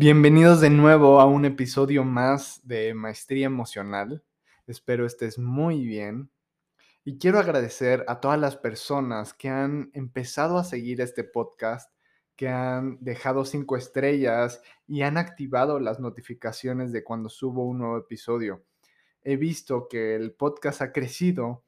Bienvenidos de nuevo a un episodio más de Maestría Emocional. Espero estés muy bien. Y quiero agradecer a todas las personas que han empezado a seguir este podcast, que han dejado cinco estrellas y han activado las notificaciones de cuando subo un nuevo episodio. He visto que el podcast ha crecido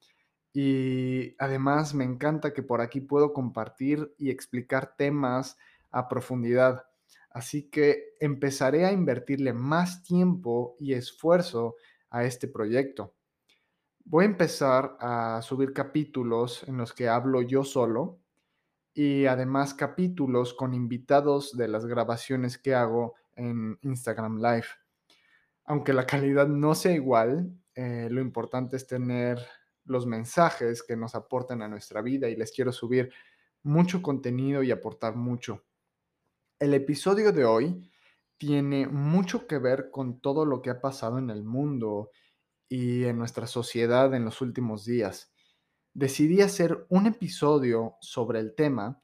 y además me encanta que por aquí puedo compartir y explicar temas a profundidad. Así que empezaré a invertirle más tiempo y esfuerzo a este proyecto. Voy a empezar a subir capítulos en los que hablo yo solo y además capítulos con invitados de las grabaciones que hago en Instagram Live. Aunque la calidad no sea igual, eh, lo importante es tener los mensajes que nos aportan a nuestra vida y les quiero subir mucho contenido y aportar mucho. El episodio de hoy tiene mucho que ver con todo lo que ha pasado en el mundo y en nuestra sociedad en los últimos días. Decidí hacer un episodio sobre el tema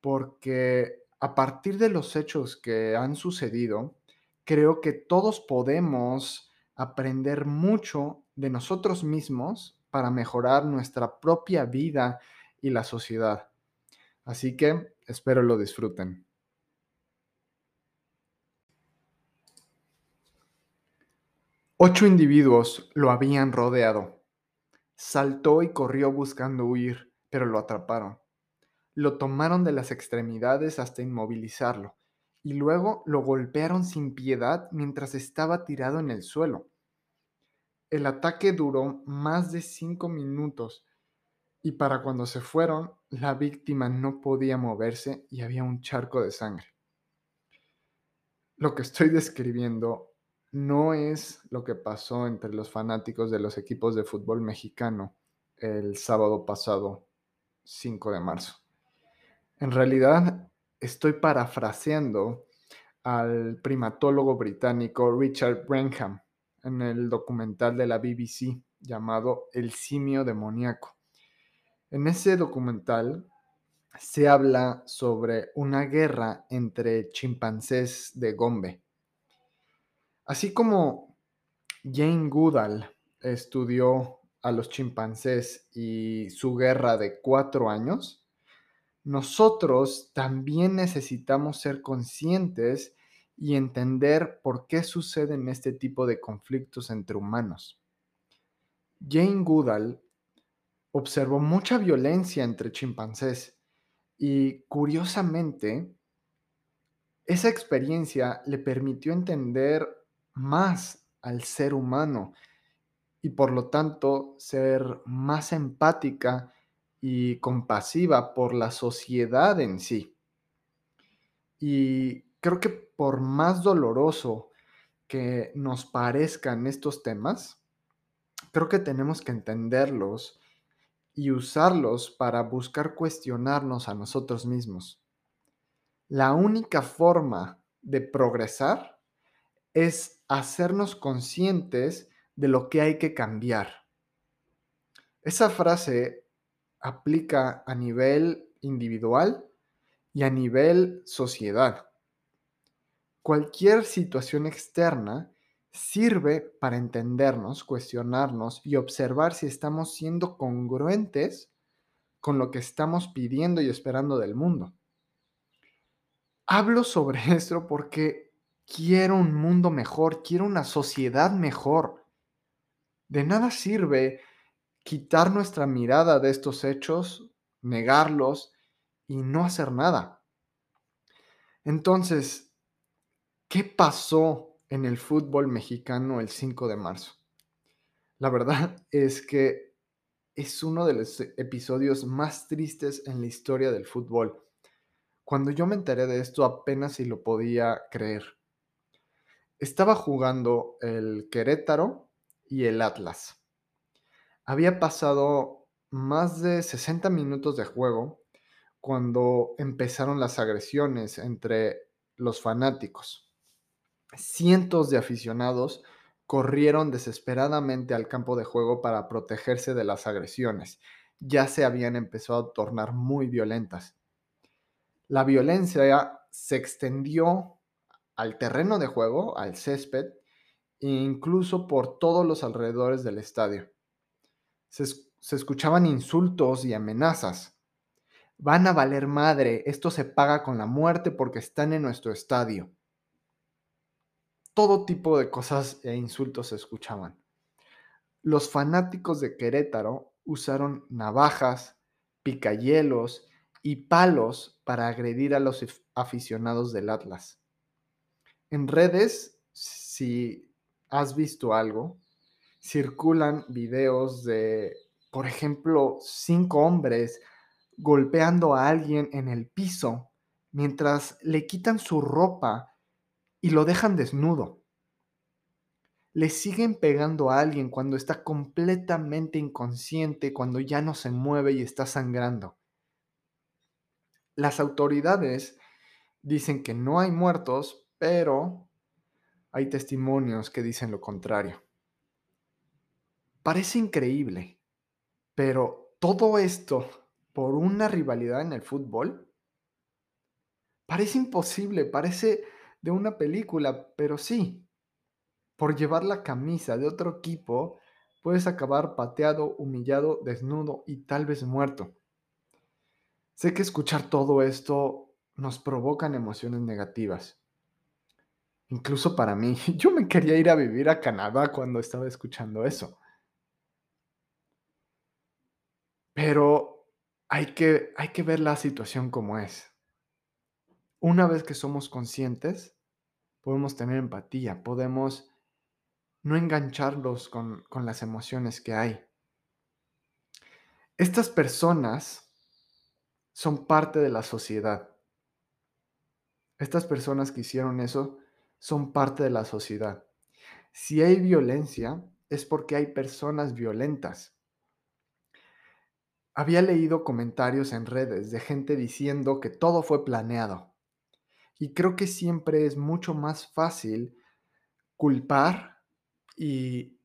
porque a partir de los hechos que han sucedido, creo que todos podemos aprender mucho de nosotros mismos para mejorar nuestra propia vida y la sociedad. Así que espero lo disfruten. Ocho individuos lo habían rodeado. Saltó y corrió buscando huir, pero lo atraparon. Lo tomaron de las extremidades hasta inmovilizarlo, y luego lo golpearon sin piedad mientras estaba tirado en el suelo. El ataque duró más de cinco minutos, y para cuando se fueron, la víctima no podía moverse y había un charco de sangre. Lo que estoy describiendo no es lo que pasó entre los fanáticos de los equipos de fútbol mexicano el sábado pasado, 5 de marzo. En realidad, estoy parafraseando al primatólogo británico Richard Branham en el documental de la BBC llamado El simio demoníaco. En ese documental se habla sobre una guerra entre chimpancés de Gombe Así como Jane Goodall estudió a los chimpancés y su guerra de cuatro años, nosotros también necesitamos ser conscientes y entender por qué suceden este tipo de conflictos entre humanos. Jane Goodall observó mucha violencia entre chimpancés y curiosamente esa experiencia le permitió entender más al ser humano y por lo tanto ser más empática y compasiva por la sociedad en sí. Y creo que por más doloroso que nos parezcan estos temas, creo que tenemos que entenderlos y usarlos para buscar cuestionarnos a nosotros mismos. La única forma de progresar es hacernos conscientes de lo que hay que cambiar. Esa frase aplica a nivel individual y a nivel sociedad. Cualquier situación externa sirve para entendernos, cuestionarnos y observar si estamos siendo congruentes con lo que estamos pidiendo y esperando del mundo. Hablo sobre esto porque quiero un mundo mejor, quiero una sociedad mejor. De nada sirve quitar nuestra mirada de estos hechos, negarlos y no hacer nada. Entonces, ¿qué pasó en el fútbol mexicano el 5 de marzo? La verdad es que es uno de los episodios más tristes en la historia del fútbol. Cuando yo me enteré de esto apenas si lo podía creer. Estaba jugando el Querétaro y el Atlas. Había pasado más de 60 minutos de juego cuando empezaron las agresiones entre los fanáticos. Cientos de aficionados corrieron desesperadamente al campo de juego para protegerse de las agresiones. Ya se habían empezado a tornar muy violentas. La violencia se extendió al terreno de juego, al césped, e incluso por todos los alrededores del estadio. Se, escuchaban insultos y amenazas van a valer madre, esto se paga con la muerte porque están en nuestro estadio. Todo tipo de cosas e insultos se escuchaban. Los fanáticos de Querétaro usaron navajas, picayelos y palos para agredir a los aficionados del Atlas. En redes, si has visto algo, circulan videos de, por ejemplo, cinco hombres golpeando a alguien en el piso mientras le quitan su ropa y lo dejan desnudo. Le siguen pegando a alguien cuando está completamente inconsciente, cuando ya no se mueve y está sangrando. Las autoridades dicen que no hay muertos, pero hay testimonios que dicen lo contrario. Parece increíble, pero todo esto por una rivalidad en el fútbol? Parece imposible, parece de una película, pero sí. Por llevar la camisa de otro equipo, puedes acabar pateado, humillado, desnudo y tal vez muerto. Sé que escuchar todo esto nos provocan emociones negativas. Incluso para mí, yo me quería ir a vivir a Canadá cuando estaba escuchando eso. Pero hay que, hay que ver la situación como es. Una vez que somos conscientes, podemos tener empatía, podemos no engancharlos con, con las emociones que hay. Estas personas son parte de la sociedad. Estas personas que hicieron eso son parte de la sociedad. Si hay violencia, es porque hay personas violentas había leído comentarios en redes de gente diciendo que todo fue planeado. Y creo que siempre es mucho más fácil culpar y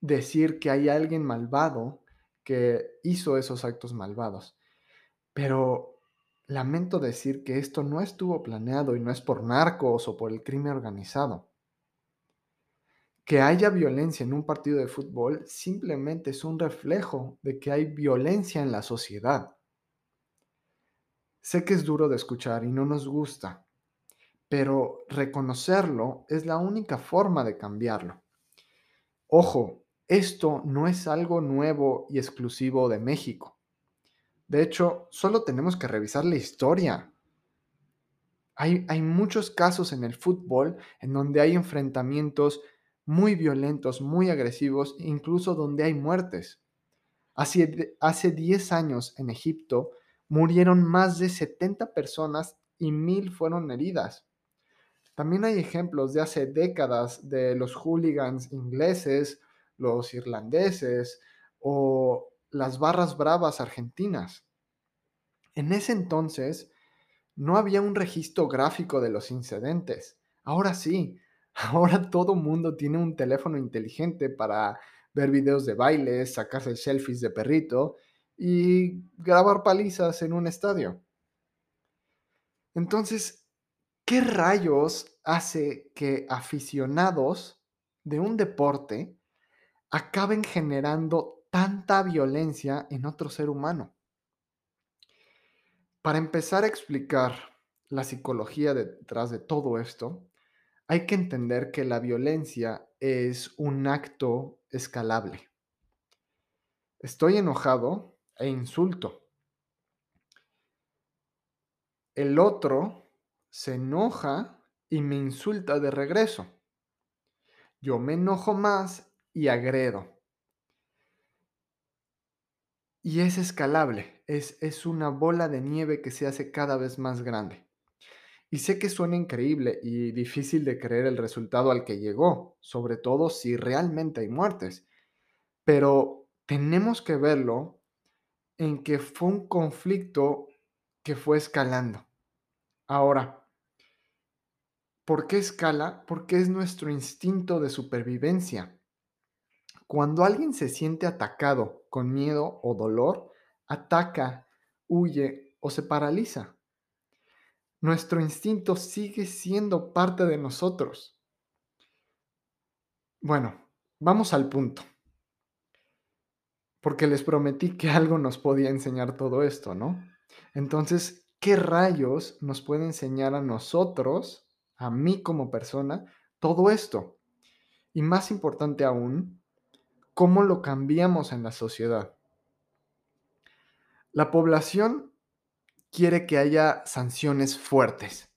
decir que hay alguien malvado que hizo esos actos malvados. Pero lamento decir que esto no estuvo planeado y no es por narcos o por el crimen organizado que haya violencia en un partido de fútbol simplemente es un reflejo de que hay violencia en la sociedad. Sé que es duro de escuchar y no nos gusta, pero reconocerlo es la única forma de cambiarlo. Ojo, esto no es algo nuevo y exclusivo de México. De hecho, solo tenemos que revisar la historia. Hay, muchos casos en el fútbol en donde hay enfrentamientos muy violentos, muy agresivos, incluso donde hay muertes. Hace, hace 10 años en Egipto murieron más de 70 personas y mil fueron heridas. También hay ejemplos de hace décadas de los hooligans ingleses, los irlandeses o las barras bravas argentinas. En ese entonces no había un registro gráfico de los incidentes. Ahora sí, Ahora todo mundo tiene un teléfono inteligente para ver videos de bailes, sacarse selfies de perrito y grabar palizas en un estadio. Entonces, ¿qué rayos hace que aficionados de un deporte acaben generando tanta violencia en otro ser humano? Para empezar a explicar la psicología detrás de todo esto, hay que entender que la violencia es un acto escalable. Estoy enojado e insulto. El otro se enoja y me insulta de regreso. Yo me enojo más y agredo. Y es escalable. es, es una bola de nieve que se hace cada vez más grande. Y sé que suena increíble y difícil de creer el resultado al que llegó, sobre todo si realmente hay muertes. Pero tenemos que verlo en que fue un conflicto que fue escalando. Ahora, ¿por qué escala? Porque es nuestro instinto de supervivencia. Cuando alguien se siente atacado con miedo o dolor, ataca, huye o se paraliza. Nuestro instinto sigue siendo parte de nosotros. Bueno, vamos al punto. Porque les prometí que algo nos podía enseñar todo esto, ¿no? Entonces, ¿qué rayos nos puede enseñar a nosotros, a mí como persona, todo esto? Y más importante aún, cómo lo cambiamos en la sociedad. La población quiere que haya sanciones fuertes.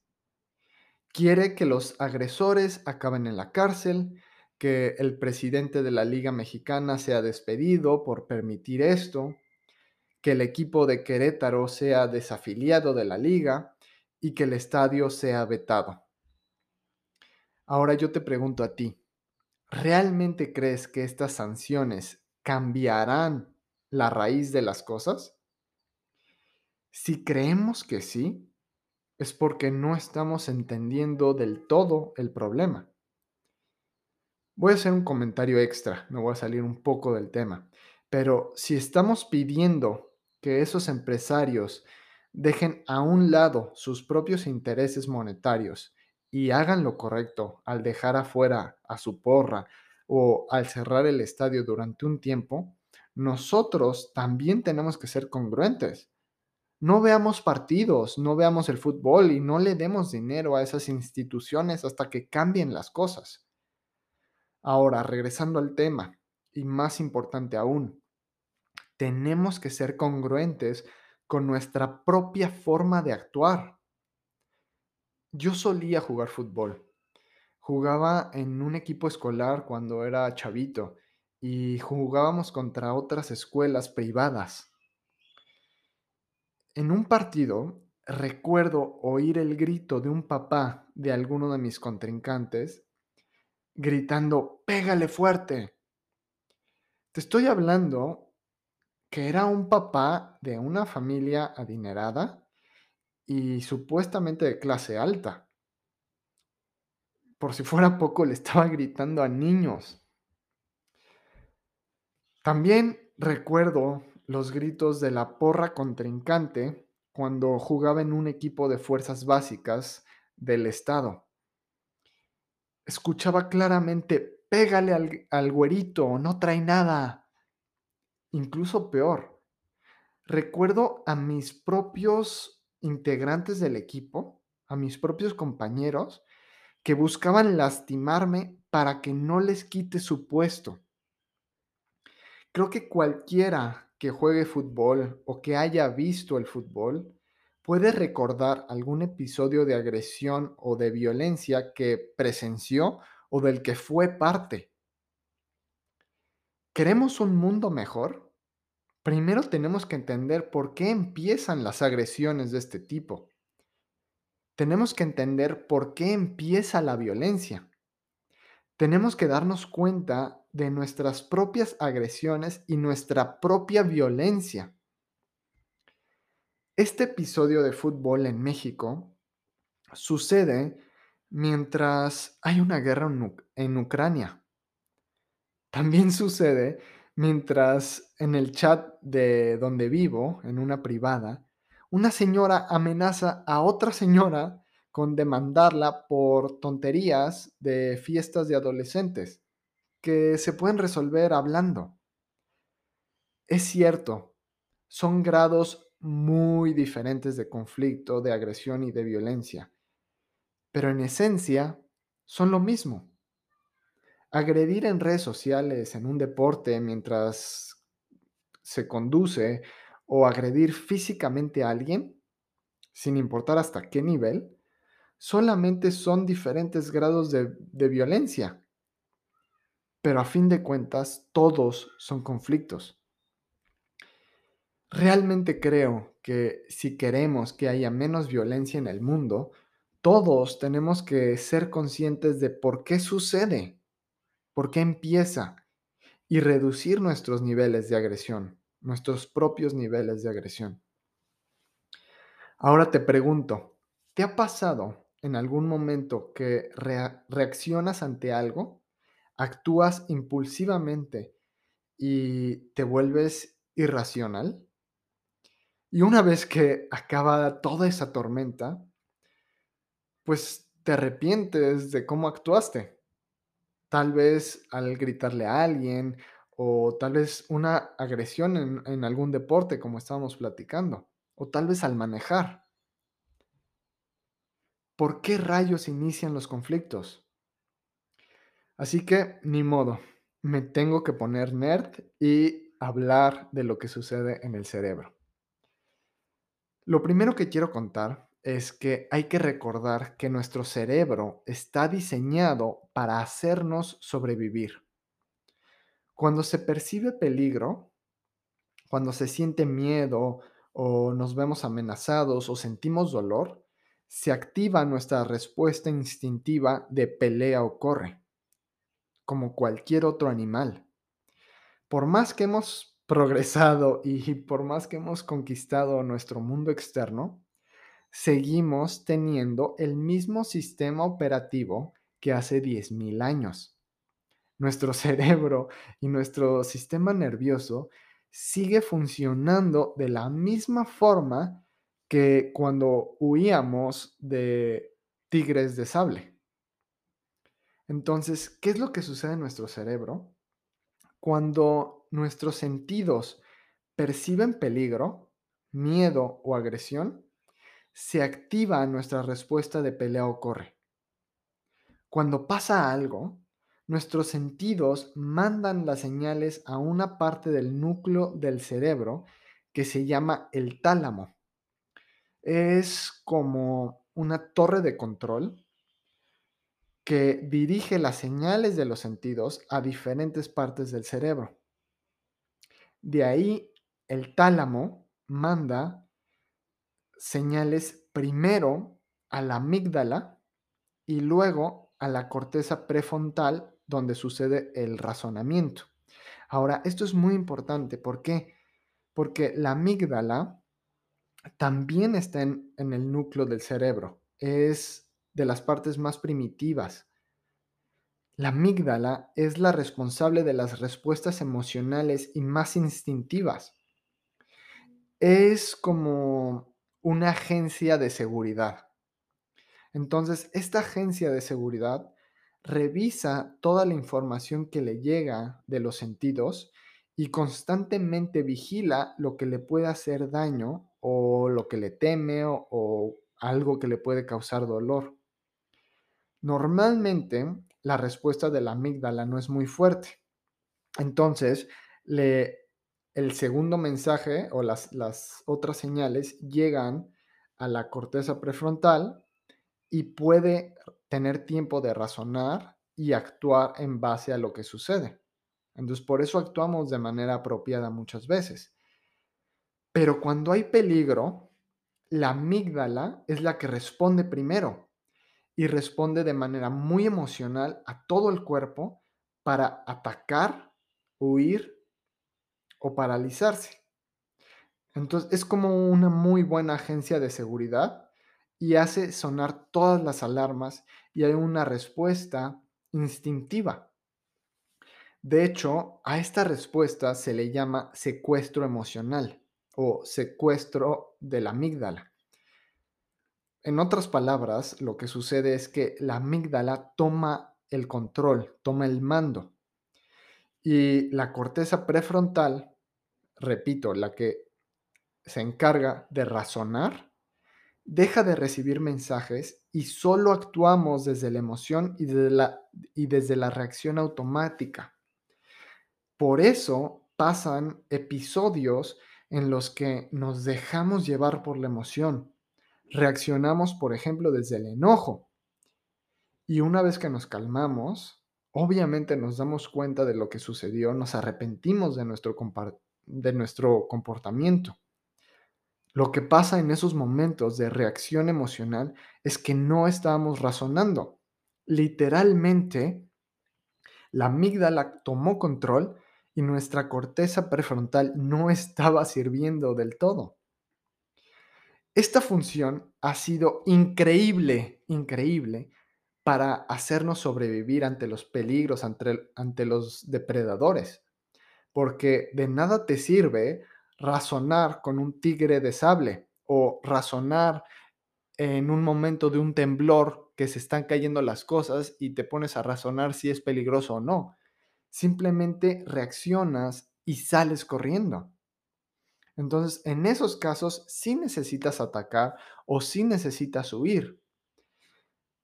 Quiere que los agresores acaben en la cárcel, que el presidente de la Liga Mexicana sea despedido por permitir esto, que el equipo de Querétaro sea desafiliado de la liga y que el estadio sea vetado. Ahora yo te pregunto a ti, ¿realmente crees que estas sanciones cambiarán la raíz de las cosas? Si creemos que sí, es porque no estamos entendiendo del todo el problema. Voy a hacer un comentario extra, me voy a salir un poco del tema, pero si estamos pidiendo que esos empresarios dejen a un lado sus propios intereses monetarios y hagan lo correcto al dejar afuera a su porra o al cerrar el estadio durante un tiempo, nosotros también tenemos que ser congruentes. No veamos partidos, no veamos el fútbol y no le demos dinero a esas instituciones hasta que cambien las cosas. Ahora, regresando al tema, y más importante aún, tenemos que ser congruentes con nuestra propia forma de actuar. Yo solía jugar fútbol. Jugaba en un equipo escolar cuando era chavito y jugábamos contra otras escuelas privadas. En un partido recuerdo oír el grito de un papá de alguno de mis contrincantes gritando, pégale fuerte. Te estoy hablando que era un papá de una familia adinerada y supuestamente de clase alta. Por si fuera poco, le estaba gritando a niños. También recuerdo los gritos de la porra contrincante cuando jugaba en un equipo de fuerzas básicas del Estado. Escuchaba claramente, pégale al, al güerito, no trae nada. Incluso peor, recuerdo a mis propios integrantes del equipo, a mis propios compañeros, que buscaban lastimarme para que no les quite su puesto. Creo que cualquiera que juegue fútbol o que haya visto el fútbol puede recordar algún episodio de agresión o de violencia que presenció o del que fue parte. ¿Queremos un mundo mejor? Primero tenemos que entender por qué empiezan las agresiones de este tipo. Tenemos que entender por qué empieza la violencia. Tenemos que darnos cuenta de nuestras propias agresiones y nuestra propia violencia. Este episodio de fútbol en México sucede mientras hay una guerra en, Ucrania. También sucede mientras en el chat de donde vivo, en una privada, una señora amenaza a otra señora con demandarla por tonterías de fiestas de adolescentes que se pueden resolver hablando. Es cierto, son grados muy diferentes de conflicto, de agresión y de violencia, pero en esencia son lo mismo agredir en redes sociales, en un deporte, mientras se conduce, o agredir físicamente a alguien, sin importar hasta qué nivel, solamente son diferentes grados de, violencia. Pero a fin de cuentas, todos son conflictos. realmente creo que si queremos que haya menos violencia en el mundo, todos tenemos que ser conscientes de por qué sucede, por qué empieza y reducir nuestros niveles de agresión, nuestros propios niveles de agresión. Ahora te pregunto, ¿te ha pasado en algún momento que reaccionas ante algo, actúas impulsivamente y te vuelves irracional? Y una vez que acaba toda esa tormenta, pues te arrepientes de cómo actuaste. Tal vez al gritarle a alguien o tal vez una agresión en, algún deporte como estábamos platicando o tal vez al manejar. ¿Por qué rayos inician los conflictos? Así que ni modo, me tengo que poner nerd y hablar de lo que sucede en el cerebro. Lo primero que quiero contar es que hay que recordar que nuestro cerebro está diseñado para hacernos sobrevivir. Cuando se percibe peligro, cuando se siente miedo o nos vemos amenazados o sentimos dolor, se activa nuestra respuesta instintiva de pelea o corre, como cualquier otro animal. Por más que hemos progresado y por más que hemos conquistado nuestro mundo externo, seguimos teniendo el mismo sistema operativo que hace 10.000 años. Nuestro cerebro y nuestro sistema nervioso sigue funcionando de la misma forma que cuando huíamos de tigres de sable. Entonces, ¿qué es lo que sucede en nuestro cerebro? Cuando nuestros sentidos perciben peligro, miedo o agresión, se activa nuestra respuesta de pelea o corre. Cuando pasa algo, nuestros sentidos mandan las señales a una parte del núcleo del cerebro que se llama el tálamo. Es como una torre de control que dirige las señales de los sentidos a diferentes partes del cerebro. De ahí, el tálamo manda señales primero a la amígdala y luego a la corteza prefrontal donde sucede el razonamiento. Ahora, esto es muy importante. ¿Por qué? Porque la amígdala también está en, en el núcleo del cerebro. Es de las partes más primitivas. La amígdala es la responsable de las respuestas emocionales y más instintivas. Es como una agencia de seguridad. Entonces, esta agencia de seguridad revisa toda la información que le llega de los sentidos y constantemente vigila lo que le puede hacer daño o lo que le teme o, o algo que le puede causar dolor. Normalmente la respuesta de la amígdala no es muy fuerte. Entonces, el segundo mensaje o las, las otras señales llegan a la corteza prefrontal y puede tener tiempo de razonar y actuar en base a lo que sucede. Entonces, por eso actuamos de manera apropiada muchas veces. Pero cuando hay peligro, la amígdala es la que responde primero y responde de manera muy emocional a todo el cuerpo para atacar, huir o paralizarse. Entonces es como una muy buena agencia de seguridad y hace sonar todas las alarmas y hay una respuesta instintiva. De hecho, a esta respuesta se le llama secuestro emocional o secuestro de la amígdala. En otras palabras, lo que sucede es que la amígdala toma el control, toma el mando. Y la corteza prefrontal, repito, la que se encarga de razonar, deja de recibir mensajes y solo actuamos desde la emoción y desde la, y desde la reacción automática. Por eso pasan episodios en los que nos dejamos llevar por la emoción reaccionamos, por ejemplo, desde el enojo. Y una vez que nos calmamos, obviamente nos damos cuenta de lo que sucedió, nos arrepentimos de nuestro, de nuestro comportamiento. Lo que pasa en esos momentos de reacción emocional es que no estábamos razonando. Literalmente, la amígdala tomó control y nuestra corteza prefrontal no estaba sirviendo del todo. Esta función ha sido increíble, increíble para hacernos sobrevivir ante los peligros, ante, ante, los depredadores, porque de nada te sirve razonar con un tigre de sable o razonar en un momento de un temblor que se están cayendo las cosas y te pones a razonar si es peligroso o no. Simplemente reaccionas y sales corriendo. Entonces, en esos casos sí necesitas atacar o sí necesitas huir.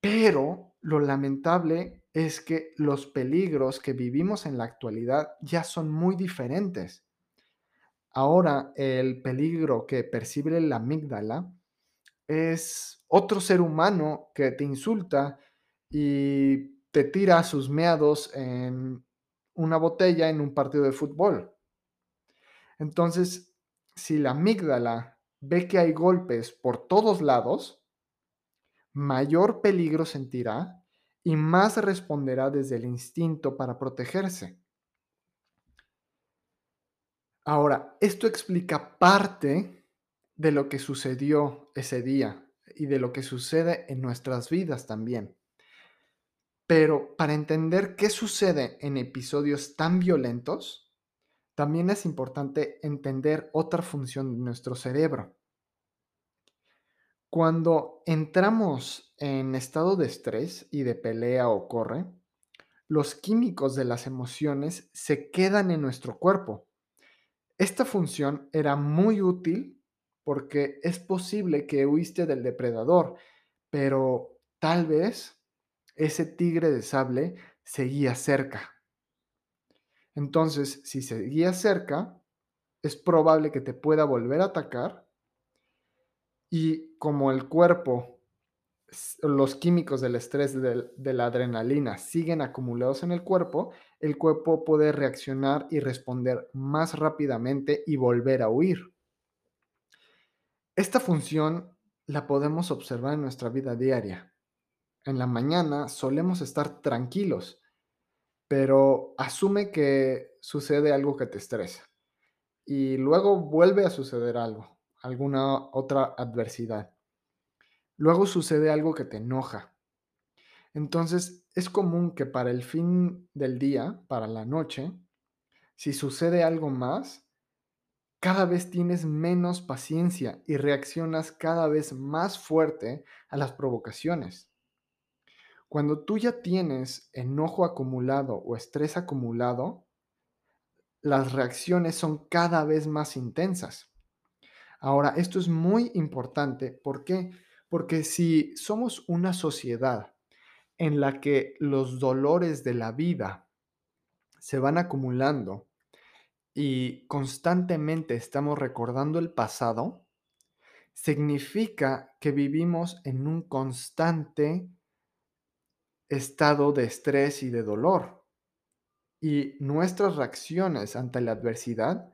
Pero lo lamentable es que los peligros que vivimos en la actualidad ya son muy diferentes. Ahora el peligro que percibe la amígdala es otro ser humano que te insulta y te tira sus meados en una botella en un partido de fútbol. Entonces, si la amígdala ve que hay golpes por todos lados, mayor peligro sentirá y más responderá desde el instinto para protegerse. Ahora, esto explica parte de lo que sucedió ese día y de lo que sucede en nuestras vidas también. Pero para entender qué sucede en episodios tan violentos, también es importante entender otra función de nuestro cerebro. Cuando entramos en estado de estrés y de pelea o corre, los químicos de las emociones se quedan en nuestro cuerpo. Esta función era muy útil porque es posible que huiste del depredador, pero tal vez ese tigre de sable seguía cerca. Entonces, si seguía cerca, es probable que te pueda volver a atacar y como el cuerpo, los químicos del estrés, de, la adrenalina, siguen acumulados en el cuerpo, el cuerpo puede reaccionar y responder más rápidamente y volver a huir. Esta función la podemos observar en nuestra vida diaria. En la mañana solemos estar tranquilos, pero asume que sucede algo que te estresa y luego vuelve a suceder algo alguna otra adversidad. Luego sucede algo que te enoja. Entonces es común que para el fin del día, para la noche, si sucede algo más, cada vez tienes menos paciencia y reaccionas cada vez más fuerte a las provocaciones. Cuando tú ya tienes enojo acumulado o estrés acumulado, las reacciones son cada vez más intensas. Ahora, esto es muy importante. ¿Por qué? Porque si somos una sociedad en la que los dolores de la vida se van acumulando y constantemente estamos recordando el pasado, significa que vivimos en un constante estado de estrés y de dolor. Y nuestras reacciones ante la adversidad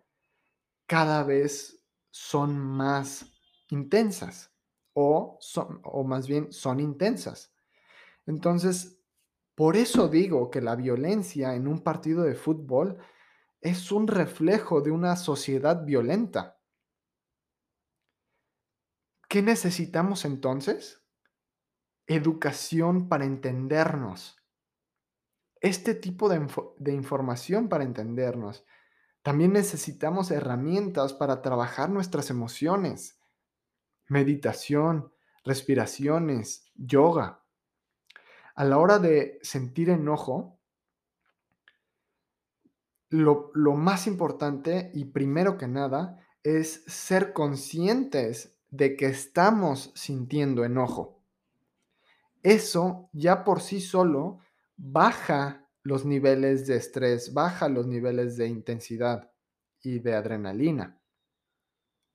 cada vez son más intensas o, son, o más bien son intensas. Entonces, por eso digo que la violencia en un partido de fútbol es un reflejo de una sociedad violenta. ¿Qué necesitamos entonces? Educación para entendernos. Este tipo de, de información para entendernos también necesitamos herramientas para trabajar nuestras emociones. Meditación, respiraciones, yoga. A la hora de sentir enojo, lo, lo, más importante y primero que nada es ser conscientes de que estamos sintiendo enojo. Eso ya por sí solo baja los niveles de estrés, baja los niveles de intensidad y de adrenalina.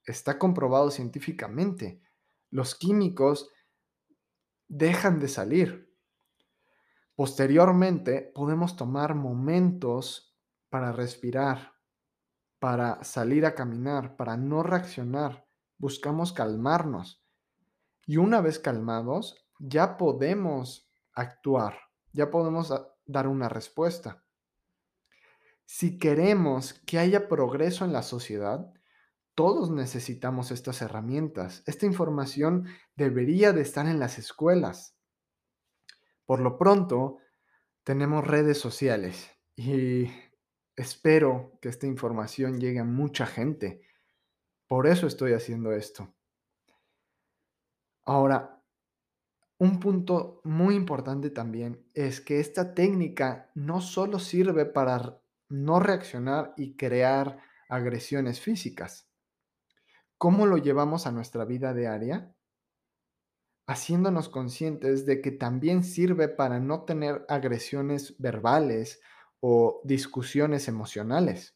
Está comprobado científicamente. Los químicos dejan de salir. Posteriormente podemos tomar momentos para respirar, para salir a caminar, para no reaccionar buscamos calmarnos. Y una vez calmados, ya podemos actuar, ya podemos dar una respuesta. Si queremos que haya progreso en la sociedad, todos necesitamos estas herramientas. Esta información debería de estar en las escuelas. Por lo pronto, tenemos redes sociales y espero que esta información llegue a mucha gente. Por eso estoy haciendo esto. Ahora, un punto muy importante también es que esta técnica no solo sirve para no reaccionar y crear agresiones físicas. ¿Cómo lo llevamos a nuestra vida diaria? Haciéndonos conscientes de que también sirve para no tener agresiones verbales o discusiones emocionales.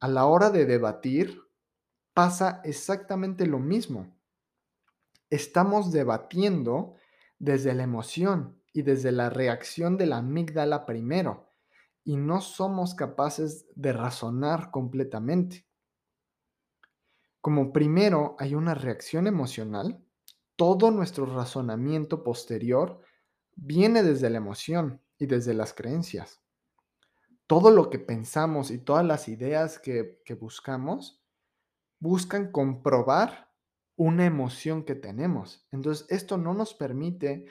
A la hora de debatir, pasa exactamente lo mismo. Estamos debatiendo desde la emoción y desde la reacción de la amígdala primero y no somos capaces de razonar completamente. Como primero hay una reacción emocional, todo nuestro razonamiento posterior viene desde la emoción y desde las creencias. Todo lo que pensamos y todas las ideas que, que buscamos buscan comprobar una emoción que tenemos. Entonces, esto no nos permite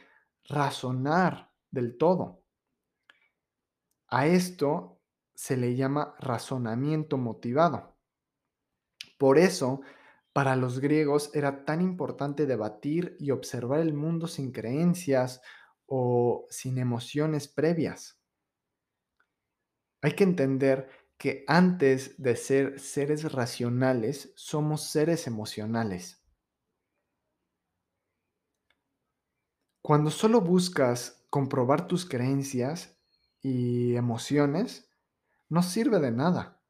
razonar del todo. A esto se le llama razonamiento motivado. Por eso, para los griegos era tan importante debatir y observar el mundo sin creencias o sin emociones previas. Hay que entender que antes de ser seres racionales, somos seres emocionales. Cuando solo buscas comprobar tus creencias, y emociones, no sirve de nada.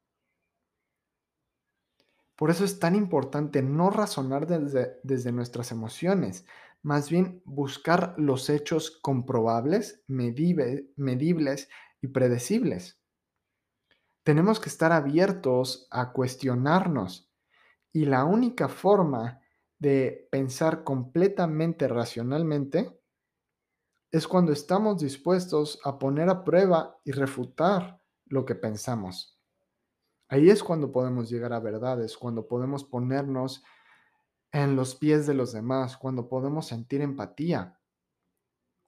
Por eso es tan importante no razonar desde, nuestras emociones, más bien buscar los hechos comprobables, medibles y predecibles. Tenemos que estar abiertos a cuestionarnos y la única forma de pensar completamente racionalmente es cuando estamos dispuestos a poner a prueba y refutar lo que pensamos. Ahí es cuando podemos llegar a verdades, cuando podemos ponernos en los pies de los demás, cuando podemos sentir empatía,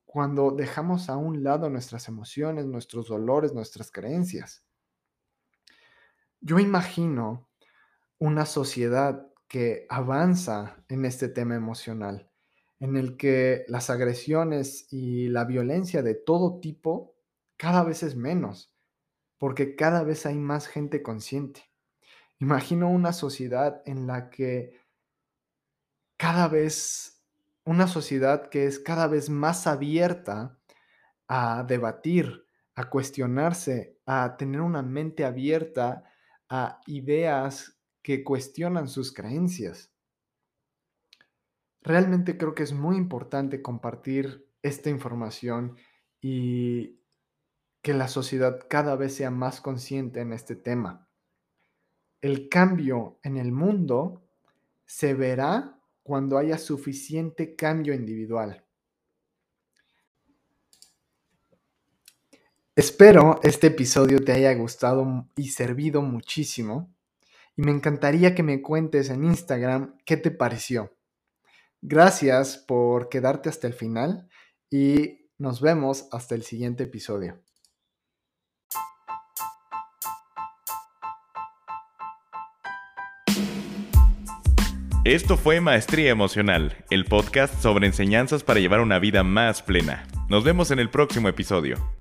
cuando dejamos a un lado nuestras emociones, nuestros dolores, nuestras creencias. Yo imagino una sociedad que avanza en este tema emocional, en el que las agresiones y la violencia de todo tipo cada vez es menos, porque cada vez hay más gente consciente. Imagino una sociedad en la que cada vez, una sociedad que es cada vez más abierta a debatir, a cuestionarse, a tener una mente abierta a ideas que cuestionan sus creencias. Realmente creo que es muy importante compartir esta información y que la sociedad cada vez sea más consciente en este tema. El cambio en el mundo se verá cuando haya suficiente cambio individual. Espero este episodio te haya gustado y servido muchísimo y me encantaría que me cuentes en Instagram qué te pareció. Gracias por quedarte hasta el final y nos vemos hasta el siguiente episodio. Esto fue Maestría Emocional, el podcast sobre enseñanzas para llevar una vida más plena. Nos vemos en el próximo episodio.